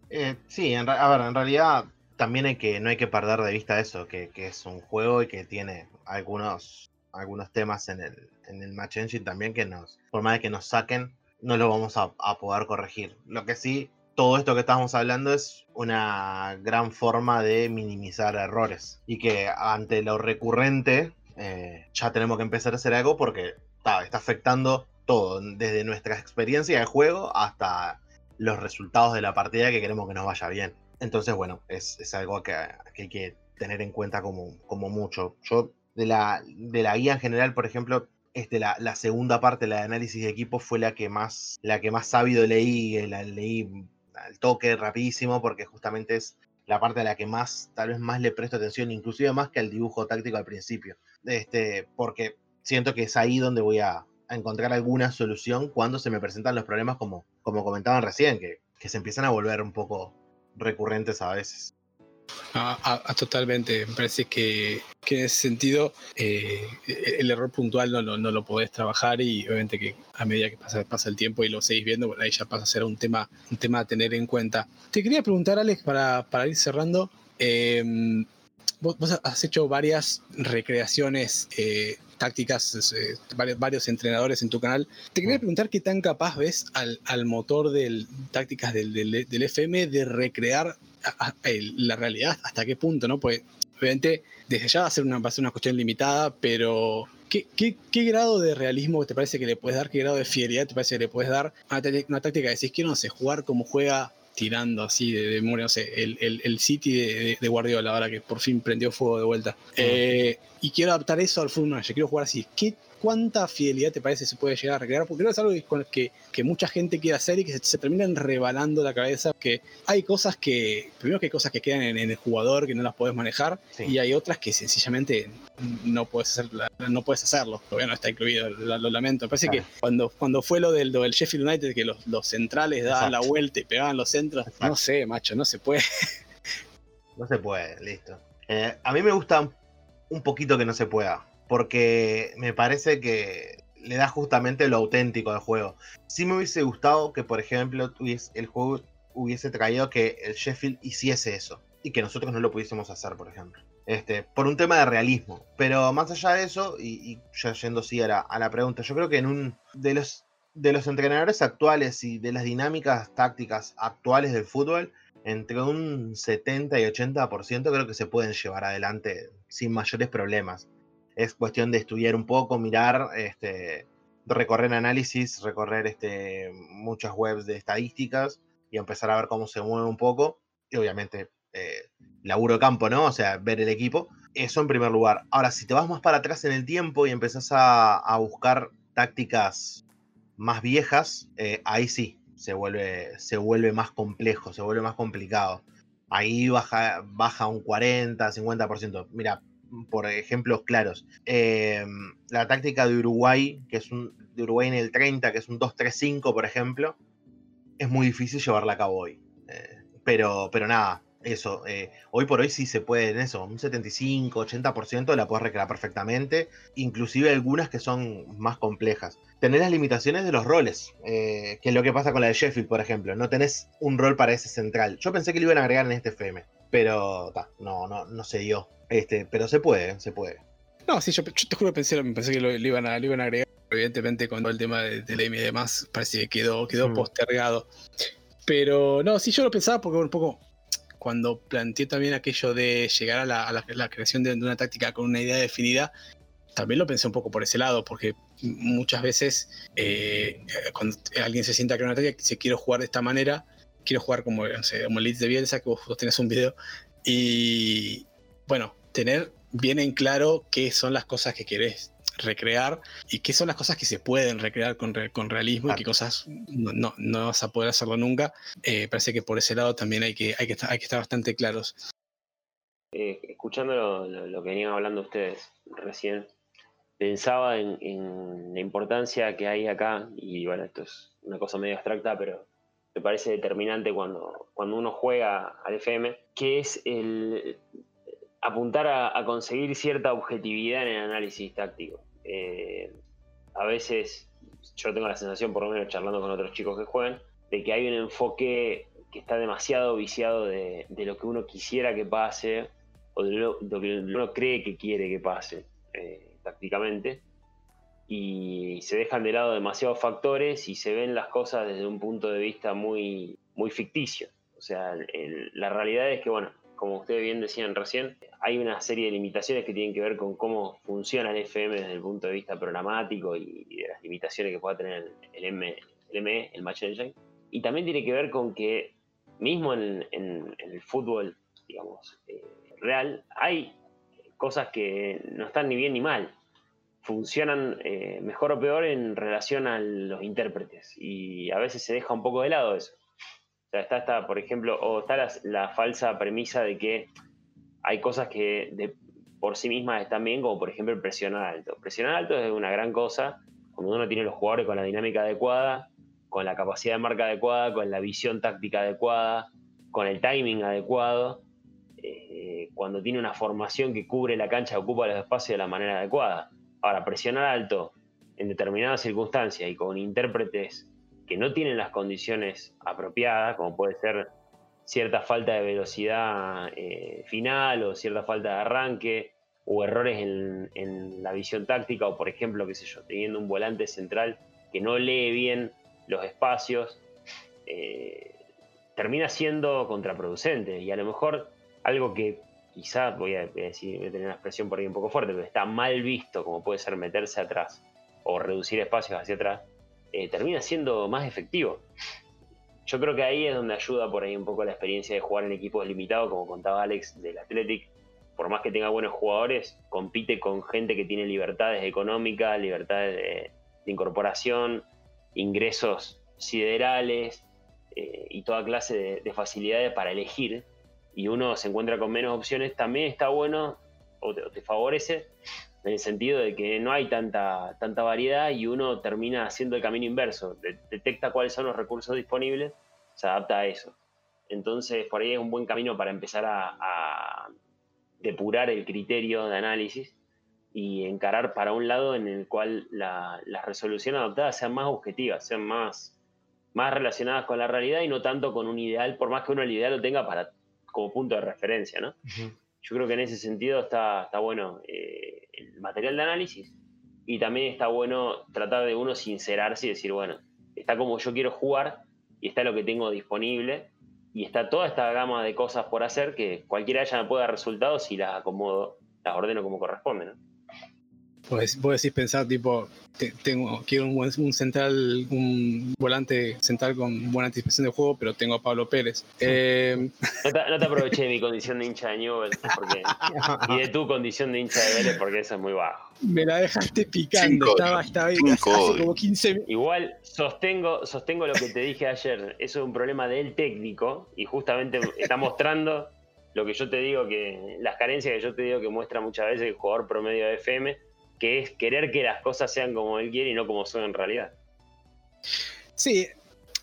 Eh, sí, a ver, en realidad también hay que, no hay que perder de vista eso, que, es un juego y que tiene algunos, algunos temas en el, en el Match Engine también que nos, por más de que nos saquen, no lo vamos a, poder corregir. Lo que sí, todo esto que estamos hablando es una gran forma de minimizar errores y que ante lo recurrente eh, ya tenemos que empezar a hacer algo porque está afectando todo, desde nuestra experiencia de juego hasta los resultados de la partida que queremos que nos vaya bien. Entonces, bueno, es, algo que, hay que tener en cuenta como, como mucho. Yo, de la, de la guía en general, por ejemplo, este, la, la, segunda parte, la de análisis de equipo, fue la que más, la que más sabido leí, la leí al toque rapidísimo, porque justamente es la parte a la que más, tal vez más le presto atención, inclusive más que al dibujo táctico al principio. Este, porque siento que es ahí donde voy a, encontrar alguna solución cuando se me presentan los problemas como, como comentaban recién, que, que se empiezan a volver un poco recurrentes a veces. Totalmente. Me parece que, que, en ese sentido eh, el error puntual no, no, lo podés trabajar y obviamente que a medida que pasa, pasa el tiempo y lo seguís viendo, ahí ya pasa a ser un tema, un tema a tener en cuenta. Te quería preguntar, Alex, para, para ir cerrando. Em, vos, has hecho varias recreaciones eh, tácticas, eh, varios, entrenadores en tu canal. Te quería preguntar qué tan capaz ves al, al motor de tácticas del, del, FM de recrear la realidad, hasta qué punto, ¿no? Pues obviamente desde ya va a ser una, va una cuestión limitada, pero ¿qué, qué, qué grado de realismo te parece que le puedes dar? ¿Qué grado de fidelidad te parece que le puedes dar a una, una táctica de decís, quiero, no sé, jugar como juega tirando así de, de no sé, el, el, el City de, de, Guardiola, ahora que por fin prendió fuego de vuelta. Eh, y quiero adaptar eso al fútbol yo quiero jugar así. ¿Qué ¿cuánta fidelidad te parece se puede llegar a recrear? Porque no es algo que, que, mucha gente quiere hacer y que se, terminan rebalando la cabeza, que hay cosas que, primero que hay cosas que quedan en, el jugador que no las puedes manejar, y hay otras que sencillamente no puedes, hacer, no puedes hacerlo, todavía no está incluido, lo, lamento. Me parece que cuando, cuando fue lo del, del Sheffield United, que los, los centrales daban la vuelta y pegaban los centros, no sé, macho, no se puede. No se puede, listo. Eh, a mí me gusta un poquito que no se pueda porque me parece que le da justamente lo auténtico al juego. Sí me hubiese gustado que, por ejemplo, el juego hubiese traído que el Sheffield hiciese eso y que nosotros no lo pudiésemos hacer, por ejemplo. Este, por un tema de realismo. Pero más allá de eso, y, ya yendo sí a la, a la, pregunta, yo creo que en un de los, de los entrenadores actuales y de las dinámicas tácticas actuales del fútbol, entre un 70 y 80% creo que se pueden llevar adelante sin mayores problemas es cuestión de estudiar un poco, mirar, este, recorrer análisis, recorrer este, muchas webs de estadísticas y empezar a ver cómo se mueve un poco. Y obviamente, eh, laburo de campo, ¿no? O sea, ver el equipo. Eso en primer lugar. Ahora, si te vas más para atrás en el tiempo y empezás a, buscar tácticas más viejas, eh, ahí sí, se vuelve, se vuelve más complejo, se vuelve más complicado. Ahí baja, baja un 40, 50%. Mira, por ejemplos claros. Eh, la táctica de Uruguay, que es un de Uruguay en el 30, que es un 2-3-5, por ejemplo, es muy difícil llevarla a cabo hoy. Eh, pero, pero nada, eso. Eh, hoy por hoy sí se puede en eso, un 75, 80% la puedes recrear perfectamente, inclusive algunas que son más complejas. Tenés las limitaciones de los roles, que es lo que pasa con la de Sheffield, por ejemplo. No tenés un rol para ese central. Yo pensé que lo iban a agregar en este FM, pero no, no, no se dio. Este, pero se puede, se puede. No, sí, yo, te juro pensé, pensé que lo, iban a, iban a agregar. Evidentemente, con todo el tema de EMI y demás, parece que quedó, quedó mm. postergado. Pero no, sí, yo lo pensaba porque un poco cuando planteé también aquello de llegar a la, creación de, una táctica con una idea definida, también lo pensé un poco por ese lado, porque muchas veces eh, cuando alguien se sienta que una táctica, se quiere jugar de esta manera, quiero jugar como, no sé, como Leeds de Bielsa, que vos, tenés un video, y bueno, tener bien en claro qué son las cosas que querés recrear y qué son las cosas que se pueden recrear con, con realismo y qué cosas no, no, vas a poder hacerlo nunca. Eh, parece que por ese lado también hay que, hay que, hay que estar bastante claros. Eh, escuchando lo, que venían hablando ustedes recién, pensaba en, en, la importancia que hay acá, y bueno, esto es una cosa medio abstracta, pero me parece determinante cuando, cuando uno juega al FM, que es el, apuntar a, conseguir cierta objetividad en el análisis táctico. Eh, a veces yo tengo la sensación, por lo menos charlando con otros chicos que juegan, de que hay un enfoque que está demasiado viciado de, lo que uno quisiera que pase o de lo, que uno cree que quiere que pase eh, tácticamente y se dejan de lado demasiados factores y se ven las cosas desde un punto de vista muy muy ficticio. O sea, la realidad es que, bueno, como ustedes bien decían recién, hay una serie de limitaciones que tienen que ver con cómo funciona el FM desde el punto de vista programático y, de las limitaciones que pueda tener el, M, el ME, el Match Engine. Y también tiene que ver con que mismo en, el fútbol, digamos, eh, real, hay cosas que no están ni bien ni mal. Funcionan eh, mejor o peor en relación a los intérpretes. Y a veces se deja un poco de lado eso. O sea, está, está por ejemplo, o está la falsa premisa de que hay cosas que por sí mismas están bien, como por ejemplo presionar alto. Presionar alto es una gran cosa cuando uno tiene los jugadores con la dinámica adecuada, con la capacidad de marca adecuada, con la visión táctica adecuada, con el timing adecuado, eh, cuando tiene una formación que cubre la cancha, ocupa los espacios de la manera adecuada. Ahora, presionar alto en determinadas circunstancias y con intérpretes que no tienen las condiciones apropiadas, como puede ser cierta falta de velocidad eh, final o cierta falta de arranque o errores en, la visión táctica o por ejemplo, qué sé yo, teniendo un volante central que no lee bien los espacios, eh, termina siendo contraproducente y a lo mejor algo que quizá, voy a, decir, tener una expresión por ahí un poco fuerte, pero está mal visto como puede ser meterse atrás o reducir espacios hacia atrás, eh, termina siendo más efectivo yo creo que ahí es donde ayuda por ahí un poco la experiencia de jugar en equipos limitados, como contaba Alex del Athletic. Por más que tenga buenos jugadores, compite con gente que tiene libertades económicas, libertades de, incorporación, ingresos siderales eh, y toda clase de, facilidades para elegir. Y uno se encuentra con menos opciones, también está bueno o te, favorece en el sentido de que no hay tanta, tanta variedad y uno termina haciendo el camino inverso, detecta cuáles son los recursos disponibles se adapta a eso. Entonces, por ahí es un buen camino para empezar a, depurar el criterio de análisis y encarar para un lado en el cual las resoluciones adoptadas sean más objetivas, sean más, más relacionadas con la realidad y no tanto con un ideal, por más que uno el ideal lo tenga para, como punto de referencia, ¿no? Yo creo que en ese sentido está, está bueno eh, el material de análisis y también está bueno tratar de uno sincerarse y decir, bueno, está como yo quiero jugar, y está lo que tengo disponible y está toda esta gama de cosas por hacer que cualquiera ya me puede dar resultados si las acomodo, las ordeno como corresponde. ¿no? Pues vos decís pensar tipo, tengo, quiero un, un, central, un volante central con buena anticipación de juego, pero tengo a Pablo Pérez. Eh, no, te, aproveché de mi condición de hincha de Newell y de tu condición de hincha de Vélez porque eso es muy bajo. Me la dejaste picando, estaba, estaba ahí como 15 Igual sostengo, sostengo lo que te dije ayer, eso es un problema del técnico y justamente está mostrando lo que yo te digo que, las carencias que yo te digo que muestra muchas veces el jugador promedio de FM que es querer que las cosas sean como él quiere y no como son en realidad. Sí,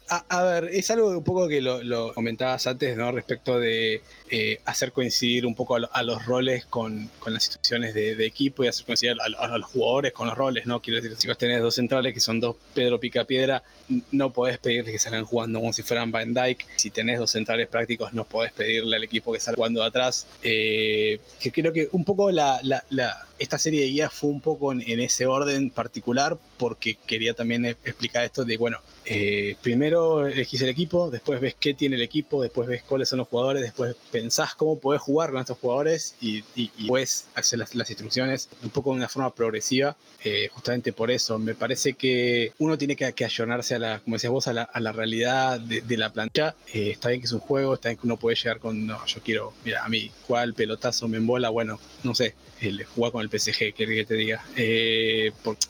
a, ver, es algo un poco que lo, comentabas antes, ¿no? Respecto de eh, hacer coincidir un poco a, los roles con, las instituciones de, equipo y hacer coincidir a, los jugadores con los roles, ¿no? Quiero decir, si vos tenés dos centrales que son dos Pedro Picapiedra, no podés pedirles que salgan jugando como si fueran Van Dyke. Si tenés dos centrales prácticos, no podés pedirle al equipo que salga jugando de atrás. Eh, que creo que un poco la, esta serie de guías fue un poco en, ese orden particular porque quería también explicar esto de, bueno, eh, primero elegís el equipo, después ves qué tiene el equipo, después ves cuáles son los jugadores, después pensás cómo podés jugar con estos jugadores y, y, después hacer las, instrucciones un poco de una forma progresiva. Eh, justamente por eso, me parece que uno tiene que, que a la, como decías vos, a la, a la realidad de, la plancha. Eh, está bien que es un juego, está bien que uno puede llegar con, no, yo quiero, mira, a mí, ¿cuál pelotazo me embola? Bueno, no sé, el jugar con el PSG, que te diga.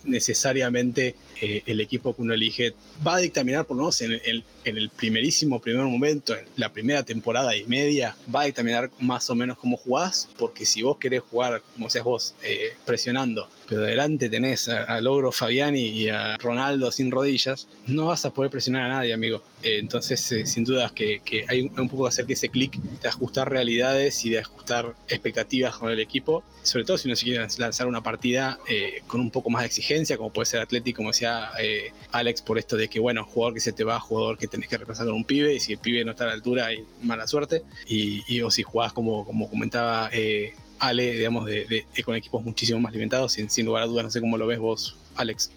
necesariamente el equipo que uno elige va a dictaminar, por menos en el, en el primerísimo primer momento, en la primera temporada y media, va a dictaminar más o menos cómo jugás, porque si vos querés jugar, como seas vos, eh, presionando, pero delante tenés a, Logro Fabiani y a Ronaldo sin rodillas, no vas a poder presionar a nadie, amigo. Eh, entonces, eh, sin dudas que, hay un poco de hacer que ese clic de ajustar realidades y de ajustar expectativas con el equipo, sobre todo si uno se quiere lanzar una partida con un poco más de exigencia, como puede ser Atlético, como decía Alex, por esto de que, bueno, jugador que se te va, jugador que te tenés que repasar con un pibe y si el pibe no está a la altura hay mala suerte. Y, o si jugás como, como comentaba eh, Ale, digamos, de, con equipos muchísimo más limitados, sin, lugar a dudas, no sé cómo lo ves vos, Alex.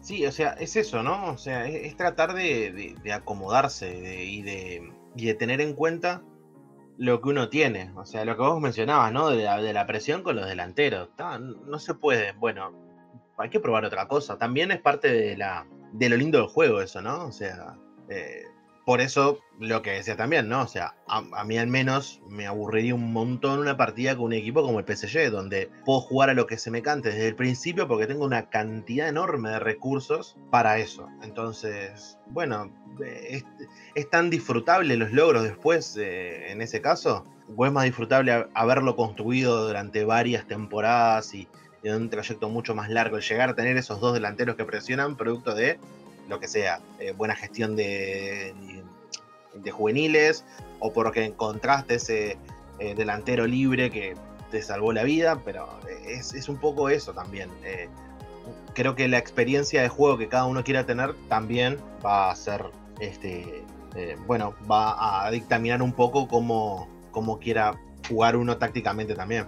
Sí, o sea, es eso, ¿no? O sea, es, tratar de, acomodarse y, de, tener en cuenta lo que uno tiene. O sea, lo que vos mencionabas, ¿no? De la, presión con los delanteros. no se puede. Bueno, hay que probar otra cosa. También es parte de lo lindo del juego eso, ¿no? O sea, eh, por eso lo que decía también, ¿no? O sea, a, mí al menos me aburriría un montón una partida con un equipo como el PSG, donde puedo jugar a lo que se me cante desde el principio porque tengo una cantidad enorme de recursos para eso. Entonces, bueno, es, tan disfrutable los logros después eh, en ese caso, o es más disfrutable haberlo construido durante varias temporadas y, en un trayecto mucho más largo, el llegar a tener esos dos delanteros que presionan, producto de lo que sea, eh, buena gestión de, de juveniles, o porque encontraste ese eh, delantero libre que te salvó la vida, pero es, un poco eso también. Eh, creo que la experiencia de juego que cada uno quiera tener también va a ser, este, bueno, va a dictaminar un poco cómo, cómo quiera jugar uno tácticamente también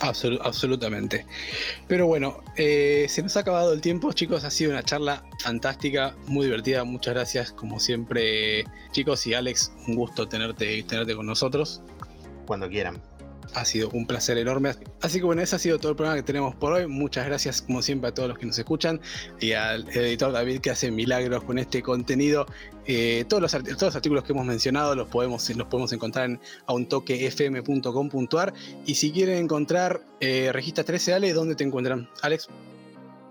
absolutamente. Pero bueno, eh, se nos ha acabado el tiempo, chicos. Ha sido una charla fantástica, muy divertida. Muchas gracias, como siempre, chicos. Y Alex, un gusto tenerte, tenerte con nosotros. Cuando quieran. Ha sido un placer enorme. Así que bueno, ese ha sido todo el programa que tenemos por hoy. Muchas gracias, como siempre, a todos los que nos escuchan y al editor David que hace milagros con este contenido. Eh, todos, los, artículos que hemos mencionado los podemos, los podemos encontrar en auntoquefm.com.ar. Y si quieren encontrar eh, Regista 13 Ale, ¿dónde te encuentran? Alex.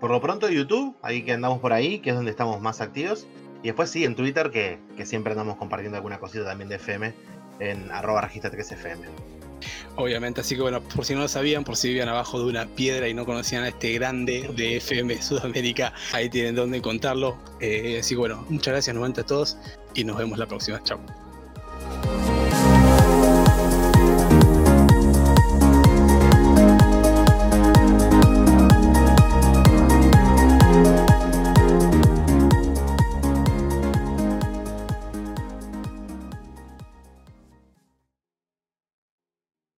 Por lo pronto YouTube, ahí que andamos por ahí, que es donde estamos más activos. Y después sí, en Twitter, que, siempre andamos compartiendo alguna cosita también de FM, en arroba regista 13fm. Obviamente, así que bueno, por si no lo sabían, por si vivían abajo de una piedra y no conocían a este grande de FM Sudamérica, ahí tienen donde contarlo. Eh, así que bueno, muchas gracias nuevamente a todos y nos vemos la próxima. Chao.